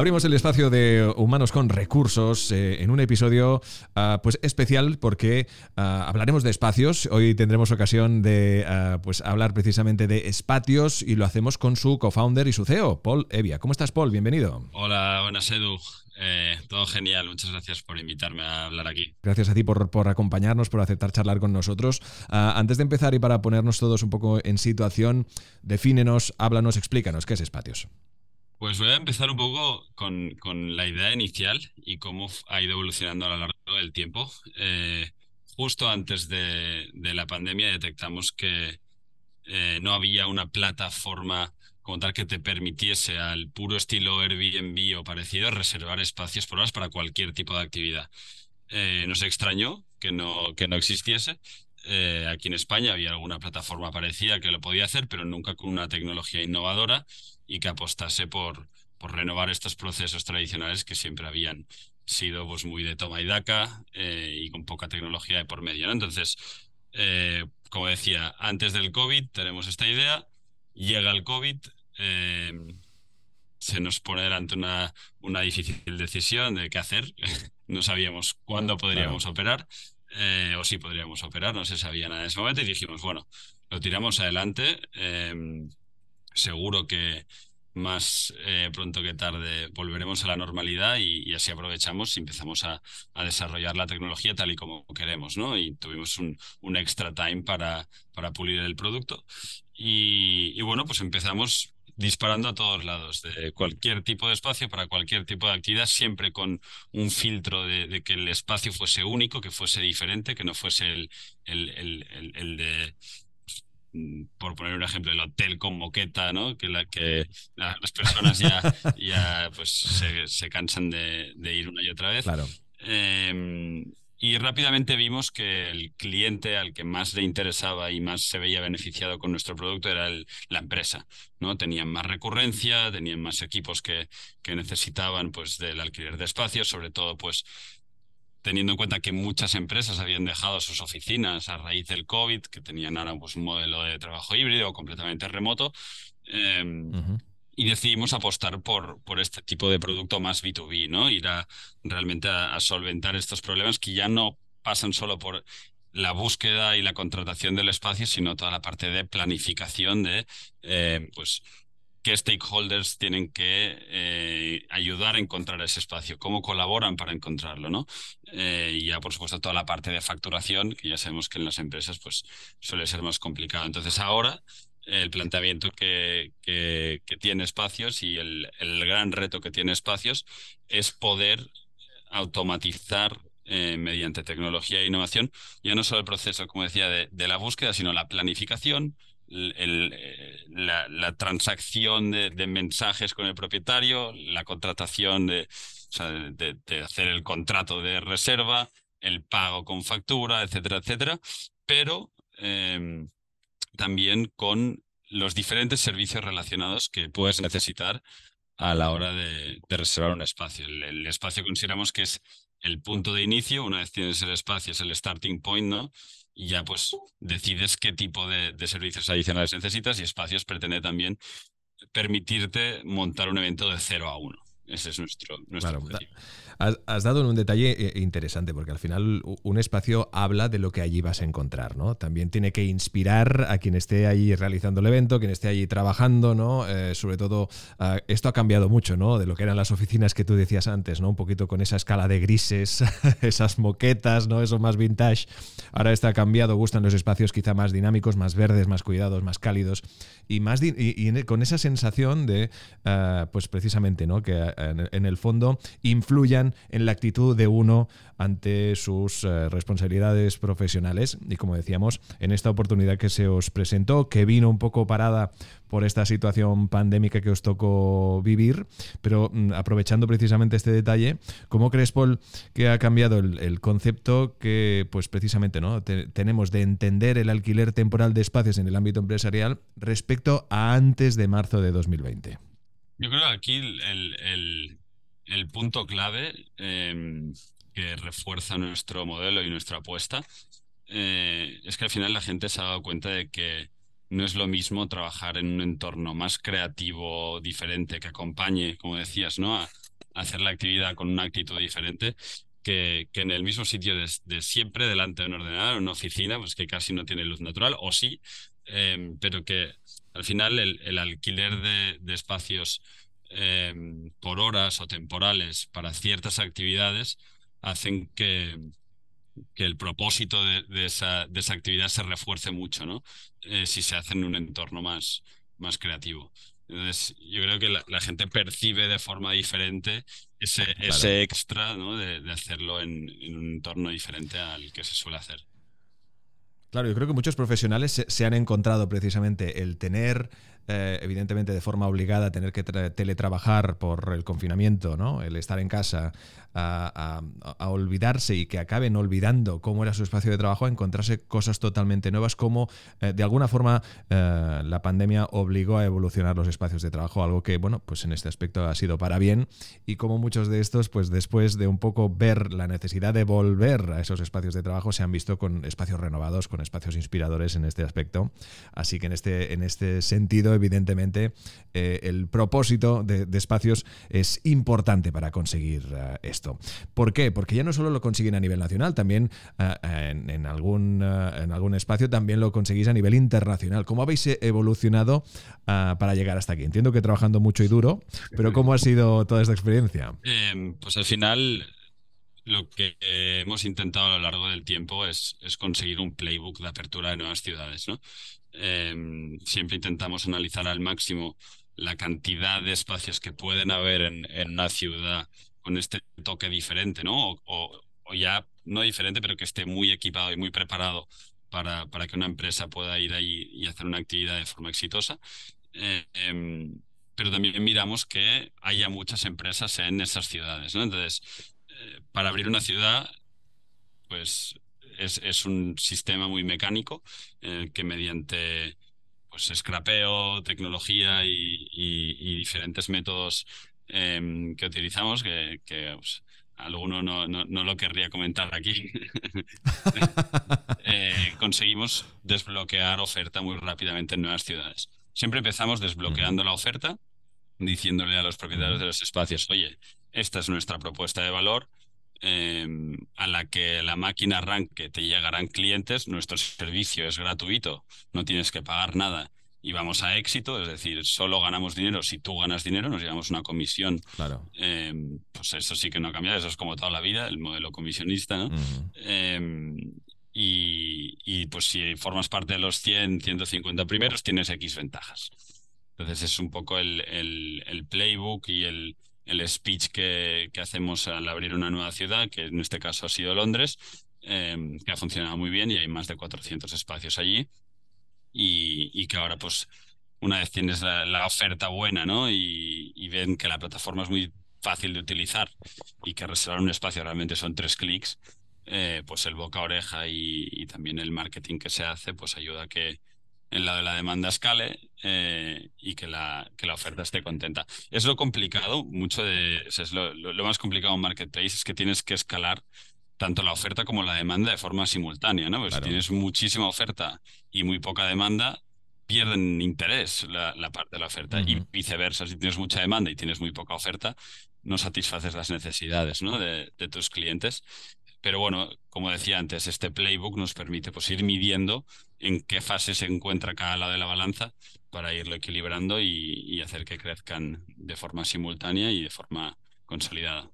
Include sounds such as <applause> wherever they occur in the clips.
Abrimos el espacio de Humanos con Recursos eh, en un episodio ah, pues especial porque ah, hablaremos de espacios. Hoy tendremos ocasión de ah, pues hablar precisamente de espacios y lo hacemos con su co-founder y su CEO, Paul Evia. ¿Cómo estás, Paul? Bienvenido. Hola, buenas, Edu. Eh, todo genial, muchas gracias por invitarme a hablar aquí. Gracias a ti por, por acompañarnos, por aceptar charlar con nosotros. antes de empezar y para ponernos todos un poco en situación, defínenos, háblanos, explícanos qué es Espacios. Pues voy a empezar un poco con, con, la idea inicial y cómo ha ido evolucionando a lo largo del tiempo. Eh, justo antes de, de, la pandemia detectamos que eh, no había una plataforma como tal que te permitiese al puro estilo Airbnb o parecido reservar espacios horas para cualquier tipo de actividad. Eh, nos extrañó que no, que no existiese. Aquí en España había alguna plataforma parecida que lo podía hacer, pero nunca con una tecnología innovadora y que apostase por, por renovar estos procesos tradicionales que siempre habían sido pues, muy de toma y daca eh, y con poca tecnología de por medio. Entonces, eh, como decía, antes del COVID tenemos esta idea, llega el COVID, eh, se nos pone delante una, una difícil decisión de qué hacer. <laughs> no sabíamos cuándo podríamos operar. O si podríamos operar, no se sabía nada en ese momento y dijimos, bueno, lo tiramos adelante seguro que más eh, pronto que tarde volveremos a la normalidad y, así aprovechamos y empezamos a, desarrollar la tecnología tal y como queremos, ¿no? Y tuvimos un, extra time para pulir el producto. Y, bueno, pues empezamos disparando a todos lados, de cualquier tipo de espacio para cualquier tipo de actividad, siempre con un filtro de, que el espacio fuese único, que fuese diferente, que no fuese el, el, el, el de por poner un ejemplo, el hotel con moqueta, ¿no? Que, la, que las personas ya, ya pues, se, cansan de, ir una y otra vez. Claro. Em, y rápidamente vimos que el cliente al que más le interesaba y más se veía beneficiado con nuestro producto era la empresa. ¿no? Tenían más recurrencia, tenían más equipos que, que necesitaban pues, del alquiler de espacios, sobre todo pues, teniendo en cuenta que muchas empresas habían dejado sus oficinas a raíz del COVID, que tenían ahora pues, un modelo de trabajo híbrido completamente remoto. Em, y decidimos apostar por, por este tipo de producto más B2B, ¿no? Ir a realmente a, solventar estos problemas que ya no pasan solo por la búsqueda y la contratación del espacio, sino toda la parte de planificación de eh, pues qué stakeholders tienen que eh, ayudar a encontrar ese espacio, cómo colaboran para encontrarlo, ¿no? Eh, y ya, por supuesto, toda la parte de facturación, que ya sabemos que en las empresas pues, suele ser más complicado. Entonces, ahora el planteamiento que, que, tiene espacios y el, el, gran reto que tiene espacios es poder automatizar eh, mediante tecnología e innovación, ya no solo el proceso, como decía, de, de la búsqueda, sino la planificación, el, eh, la, transacción de, mensajes con el propietario, la contratación de, hacer el contrato de reserva, el pago con factura, etcétera, etcétera, pero em, también con los diferentes servicios relacionados que puedes necesitar a la hora de, reservar un espacio. El, el, espacio consideramos que es el punto de inicio, una vez tienes el espacio, es el starting point, ¿no? y ya pues decides qué tipo de, de, servicios adicionales necesitas y espacios pretende también permitirte montar un evento de 0 a 1. Ese es nuestro, nuestro objetivo. Has, dado un detalle eh, interesante, porque al final un espacio habla de lo que allí vas a encontrar, ¿no? También tiene que inspirar a quien esté allí realizando el evento, quien esté allí trabajando, ¿no? Eh, sobre todo, ah, esto ha cambiado mucho, ¿no? De lo que eran las oficinas que tú decías antes, ¿no? Un poquito con esa escala de grises, <laughs> esas moquetas, ¿no? Eso más vintage. Ahora está cambiado, gustan los espacios quizá más dinámicos, más verdes, más cuidados, más cálidos y más y, con esa sensación de, ah, pues precisamente, ¿no? Que en, el fondo influyan en la actitud de uno ante sus eh, responsabilidades profesionales. Y como decíamos, en esta oportunidad que se os presentó, que vino un poco parada por esta situación pandémica que os tocó vivir, pero mm, aprovechando precisamente este detalle, ¿cómo crees, Paul, que ha cambiado el, concepto que, pues precisamente, ¿no? tenemos de entender el alquiler temporal de espacios en el ámbito empresarial respecto a antes de marzo de 2020? Yo creo que aquí el, punto clave em, que refuerza nuestro modelo y nuestra apuesta eh, es que al final la gente se ha dado cuenta de que no es lo mismo trabajar en un entorno más creativo, diferente, que acompañe, como decías, ¿no? A, hacer la actividad con una actitud diferente, que, que en el mismo sitio de, siempre, delante de un ordenador, en una oficina, pues que casi no tiene luz natural, o sí, em, pero que al final el, alquiler de, espacios em, por horas o temporales para ciertas actividades hacen que, que el propósito de, esa, de, esa, actividad se refuerce mucho, ¿no? Eh, si se hace en un entorno más, más creativo. Entonces, yo creo que la, gente percibe de forma diferente ese, ese extra ¿no? de, de hacerlo en, en, un entorno diferente al que se suele hacer. Claro, yo creo que muchos profesionales se, han encontrado precisamente el tener eh, evidentemente de forma obligada tener que teletrabajar por el confinamiento, ¿no? el estar en casa, a, olvidarse y que acaben olvidando cómo era su espacio de trabajo, a encontrarse cosas totalmente nuevas, como eh, de alguna forma eh, la pandemia obligó a evolucionar los espacios de trabajo, algo que, bueno, pues en este aspecto ha sido para bien y como muchos de estos, pues después de un poco ver la necesidad de volver a esos espacios de trabajo, se han visto con espacios renovados, con espacios inspiradores en este aspecto. Así que en este, en este sentido, evidentemente, eh, el propósito de, espacios es importante para conseguir eh, esto. ¿Por qué? Porque ya no solo lo consiguen a nivel nacional, también eh, en, algún, en algún espacio también lo conseguís a nivel internacional. ¿Cómo habéis evolucionado para llegar hasta aquí? Entiendo que trabajando mucho y duro, pero ¿cómo ha sido toda esta experiencia? Em, pues al final lo que hemos intentado a lo largo del tiempo es, es, conseguir un playbook de apertura de nuevas ciudades. ¿no? Em, siempre intentamos analizar al máximo la cantidad de espacios que pueden haber en, una ciudad con este toque diferente, ¿no? O, ya no diferente, pero que esté muy equipado y muy preparado para, para que una empresa pueda ir ahí y hacer una actividad de forma exitosa. Em, pero también miramos que haya muchas empresas en esas ciudades, ¿no? Entonces, eh, para abrir una ciudad, pues es, un sistema muy mecánico eh, que mediante pues, scrapeo, tecnología y, diferentes métodos em, que utilizamos, que, pues, alguno no, no, lo querría comentar aquí, <laughs> eh, conseguimos desbloquear oferta muy rápidamente en nuevas ciudades. Siempre empezamos desbloqueando la oferta, diciéndole a los propietarios de los espacios, oye, esta es nuestra propuesta de valor, Em, a la que la máquina arranque te llegarán clientes, nuestro servicio es gratuito, no tienes que pagar nada y vamos a éxito, es decir, solo ganamos dinero si tú ganas dinero, nos llevamos una comisión. Claro. Em, pues eso sí que no ha cambiado, eso es como toda la vida, el modelo comisionista, ¿no? Em, y, y, pues si formas parte de los 100, 150 primeros, tienes X ventajas. Entonces es un poco el, el, el playbook y el, el speech que, hacemos al abrir una nueva ciudad, que en este caso ha sido Londres, em, que ha funcionado muy bien y hay más de 400 espacios allí. Y, y que ahora, pues, una vez tienes la, oferta buena, ¿no? Y, y, ven que la plataforma es muy fácil de utilizar y que reservar un espacio realmente son tres clics, eh, pues el boca a oreja y, y, también el marketing que se hace, pues ayuda a que, en la de la demanda escale eh, y que la, que la oferta esté contenta. Es lo complicado, mucho de, es lo, lo, más complicado en Marketplace es que tienes que escalar tanto la oferta como la demanda de forma simultánea, ¿no? Pues si tienes muchísima oferta y muy poca demanda, pierden interés la, la parte de la oferta y viceversa, si tienes mucha demanda y tienes muy poca oferta, no satisfaces las necesidades ¿no? de, de tus clientes pero bueno, como decía antes, este playbook nos permite pues, ir midiendo en qué fase se encuentra cada lado de la balanza para irlo equilibrando y, hacer que crezcan de forma simultánea y de forma consolidada.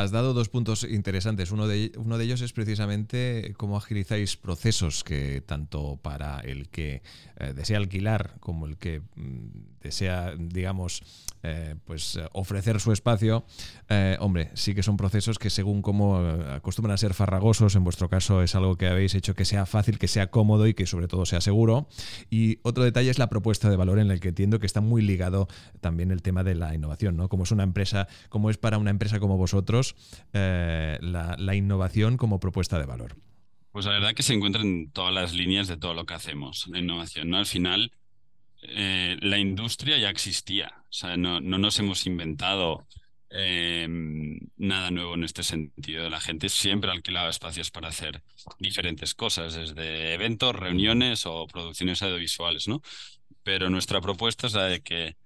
Has dado dos puntos interesantes. Uno de, uno de ellos es precisamente cómo agilizáis procesos que tanto para el que eh, desea alquilar como el que mm, desea, digamos, eh, pues ofrecer su espacio, eh, hombre, sí que son procesos que según cómo acostumbran a ser farragosos, en vuestro caso es algo que habéis hecho que sea fácil, que sea cómodo y que sobre todo sea seguro. Y otro detalle es la propuesta de valor en el que entiendo que está muy ligado también el tema de la innovación, ¿no? Como es una empresa, como es para una empresa como vosotros, la, la innovación como propuesta de valor. Pues la verdad que se encuentra en todas las líneas de todo lo que hacemos, la innovación, ¿no? Al final, eh, la industria ya existía, o sea, no, no nos hemos inventado em, nada nuevo en este sentido. La gente siempre alquilaba espacios para hacer diferentes cosas, desde eventos, reuniones o producciones audiovisuales, ¿no? Pero nuestra propuesta es la de que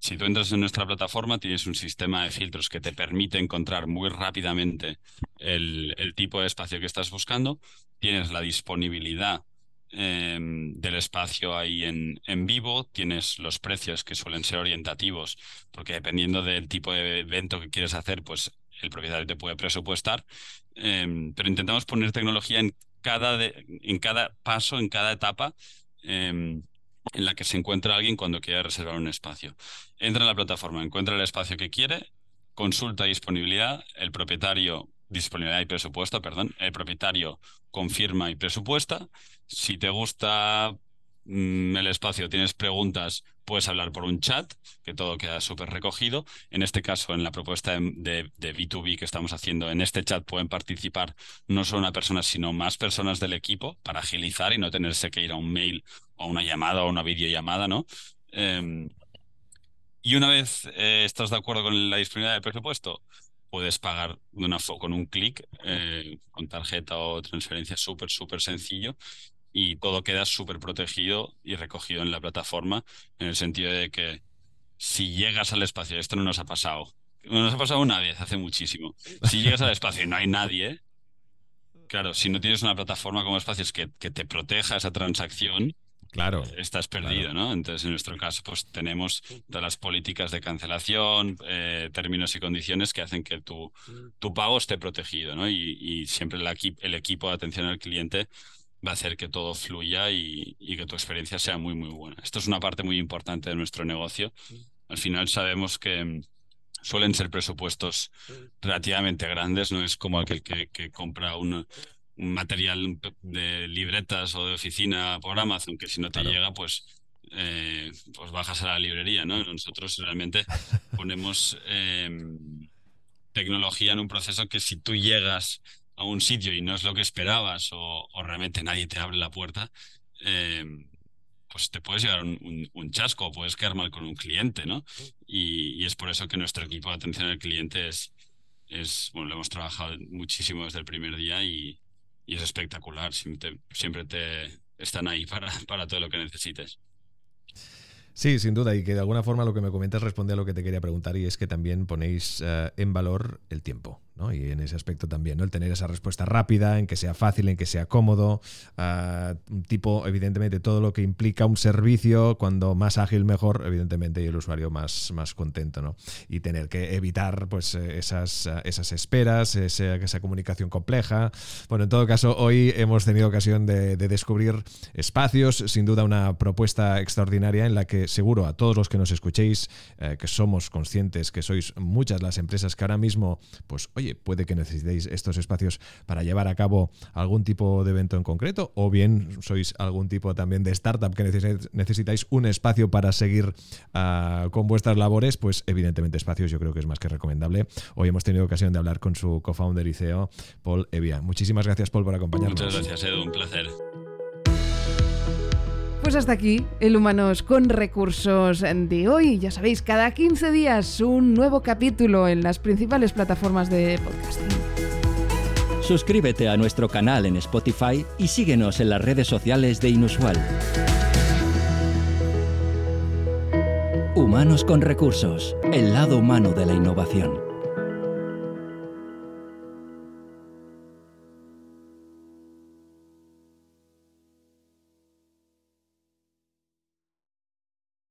si tú entras en nuestra plataforma, tienes un sistema de filtros que te permite encontrar muy rápidamente el, tipo de espacio que estás buscando. Tienes la disponibilidad em, del espacio ahí en, vivo, tienes los precios que suelen ser orientativos, porque dependiendo del tipo de evento que quieres hacer, pues el propietario te puede presupuestar, em, pero intentamos poner tecnología en cada, en cada paso, en cada etapa. Em, en la que se encuentra alguien cuando quiere reservar un espacio. Entra en la plataforma, encuentra el espacio que quiere, consulta disponibilidad, el propietario, disponibilidad y presupuesto, perdón, el propietario confirma y presupuesta. Si te gusta Mm, el espacio, tienes preguntas, puedes hablar por un chat, que todo queda súper recogido. En este caso, en la propuesta de, B2B que estamos haciendo, en este chat pueden participar no solo una persona, sino más personas del equipo para agilizar y no tenerse que ir a un mail o una llamada o una videollamada, ¿no? Em, y una vez eh, estás de acuerdo con la disponibilidad del presupuesto, puedes pagar con un clic, eh, con tarjeta o transferencia súper, súper sencillo y todo queda súper protegido y recogido en la plataforma, en el sentido de que si llegas al espacio, esto no nos ha pasado, no nos ha pasado una vez, hace muchísimo, si llegas al espacio y no hay nadie, claro, si no tienes una plataforma como espacios que, que te proteja esa transacción, Claro. Estás perdido, ¿no? Entonces, en nuestro caso, pues tenemos todas las políticas de cancelación, eh, términos y condiciones que hacen que tu, tu pago esté protegido, ¿no? Y, y siempre el, el equipo de atención al cliente va a hacer que todo fluya y, que tu experiencia sea muy, muy buena. Esto es una parte muy importante de nuestro negocio. Al final sabemos que mm, suelen ser presupuestos relativamente grandes, no es como aquel que, que compra un, material de libretas o de oficina por Amazon, que si no te llega, pues, eh, pues bajas a la librería. ¿no? Nosotros realmente <laughs> ponemos em, tecnología en un proceso que si tú llegas a un sitio y no es lo que esperabas o, realmente nadie te abre la puerta, eh, pues te puedes llevar un, chasco o puedes quedar mal con un cliente, ¿no? Y, es por eso que nuestro equipo de atención al cliente es, es bueno, lo hemos trabajado muchísimo desde el primer día y, es espectacular. Siempre siempre te están ahí para, para todo lo que necesites. Sí, sin duda, y que de alguna forma lo que me comentas responde a lo que te quería preguntar y es que también ponéis eh, en valor el tiempo. Y en ese aspecto también, ¿no? El tener esa respuesta rápida, en que sea fácil, en que sea cómodo, uh, tipo, evidentemente, todo lo que implica un servicio, cuando más ágil mejor, evidentemente, y el usuario más, más contento, ¿no? Y tener que evitar, pues, esas, esas esperas, esa, esa comunicación compleja. Bueno, en todo caso, hoy hemos tenido ocasión de, de descubrir espacios, sin duda una propuesta extraordinaria en la que seguro a todos los que nos escuchéis, eh, que somos conscientes que sois muchas las empresas que ahora mismo, pues, oye, puede que necesitéis estos espacios para llevar a cabo algún tipo de evento en concreto, o bien sois algún tipo también de startup que necesitáis un espacio para seguir ah, con vuestras labores, pues evidentemente espacios yo creo que es más que recomendable. Hoy hemos tenido ocasión de hablar con su co-founder y CEO, Paul Evia. Muchísimas gracias, Paul, por acompañarnos. Muchas gracias, Edu, un placer. Pues hasta aquí el Humanos con Recursos de hoy. Ya sabéis, cada 15 días un nuevo capítulo en las principales plataformas de podcasting. Suscríbete a nuestro canal en Spotify y síguenos en las redes sociales de Inusual. Humanos con Recursos, el lado humano de la innovación.